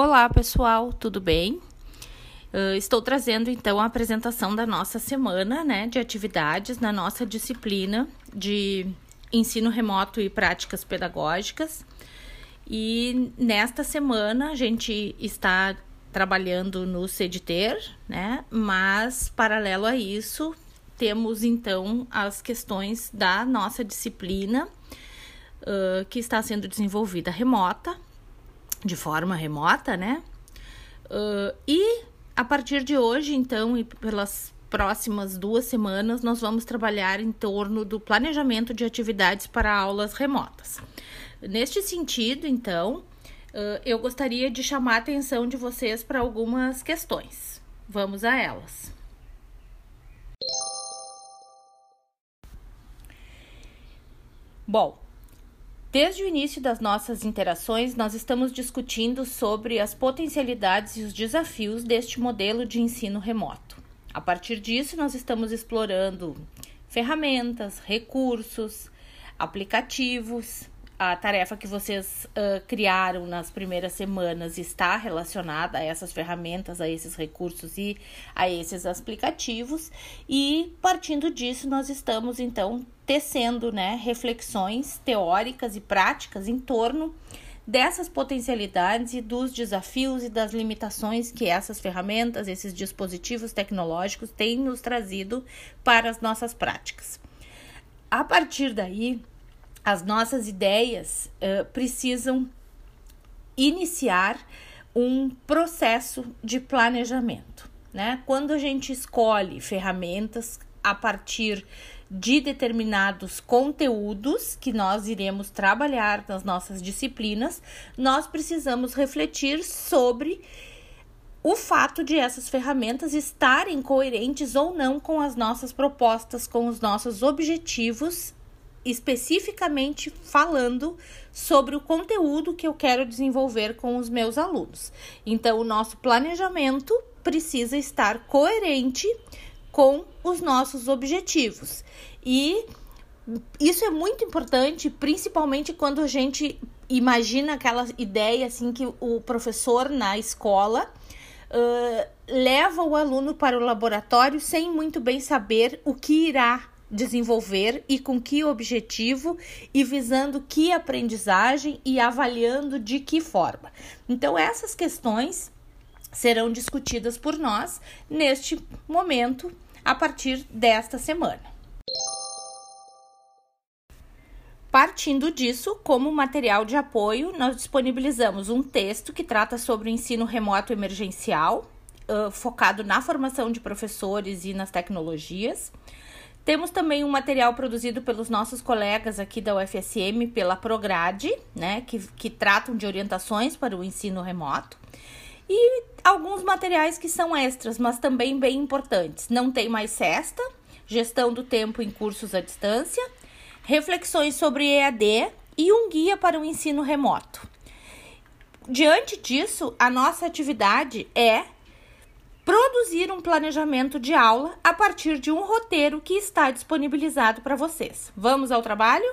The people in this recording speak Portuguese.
Olá, pessoal, tudo bem? Uh, estou trazendo então a apresentação da nossa semana né, de atividades na nossa disciplina de ensino remoto e práticas pedagógicas. E nesta semana a gente está trabalhando no CEDTER, né? Mas paralelo a isso, temos então as questões da nossa disciplina uh, que está sendo desenvolvida remota de forma remota, né? Uh, e a partir de hoje, então, e pelas próximas duas semanas, nós vamos trabalhar em torno do planejamento de atividades para aulas remotas. Neste sentido, então, uh, eu gostaria de chamar a atenção de vocês para algumas questões. Vamos a elas. Bom, Desde o início das nossas interações, nós estamos discutindo sobre as potencialidades e os desafios deste modelo de ensino remoto. A partir disso, nós estamos explorando ferramentas, recursos, aplicativos, a tarefa que vocês uh, criaram nas primeiras semanas está relacionada a essas ferramentas, a esses recursos e a esses aplicativos. E partindo disso, nós estamos então tecendo né, reflexões teóricas e práticas em torno dessas potencialidades e dos desafios e das limitações que essas ferramentas, esses dispositivos tecnológicos têm nos trazido para as nossas práticas. A partir daí, as nossas ideias uh, precisam iniciar um processo de planejamento. Né? Quando a gente escolhe ferramentas a partir de determinados conteúdos que nós iremos trabalhar nas nossas disciplinas, nós precisamos refletir sobre o fato de essas ferramentas estarem coerentes ou não com as nossas propostas, com os nossos objetivos especificamente falando sobre o conteúdo que eu quero desenvolver com os meus alunos. Então, o nosso planejamento precisa estar coerente com os nossos objetivos. E isso é muito importante, principalmente quando a gente imagina aquela ideia assim que o professor na escola uh, leva o aluno para o laboratório sem muito bem saber o que irá desenvolver e com que objetivo e visando que aprendizagem e avaliando de que forma. Então, essas questões serão discutidas por nós neste momento a partir desta semana. Partindo disso, como material de apoio, nós disponibilizamos um texto que trata sobre o ensino remoto emergencial, uh, focado na formação de professores e nas tecnologias. Temos também um material produzido pelos nossos colegas aqui da UFSM, pela Prograde, né, que, que tratam de orientações para o ensino remoto. E alguns materiais que são extras, mas também bem importantes. Não tem mais cesta, gestão do tempo em cursos à distância, reflexões sobre EAD e um guia para o ensino remoto. Diante disso, a nossa atividade é produzir um planejamento de aula a partir de um roteiro que está disponibilizado para vocês. Vamos ao trabalho?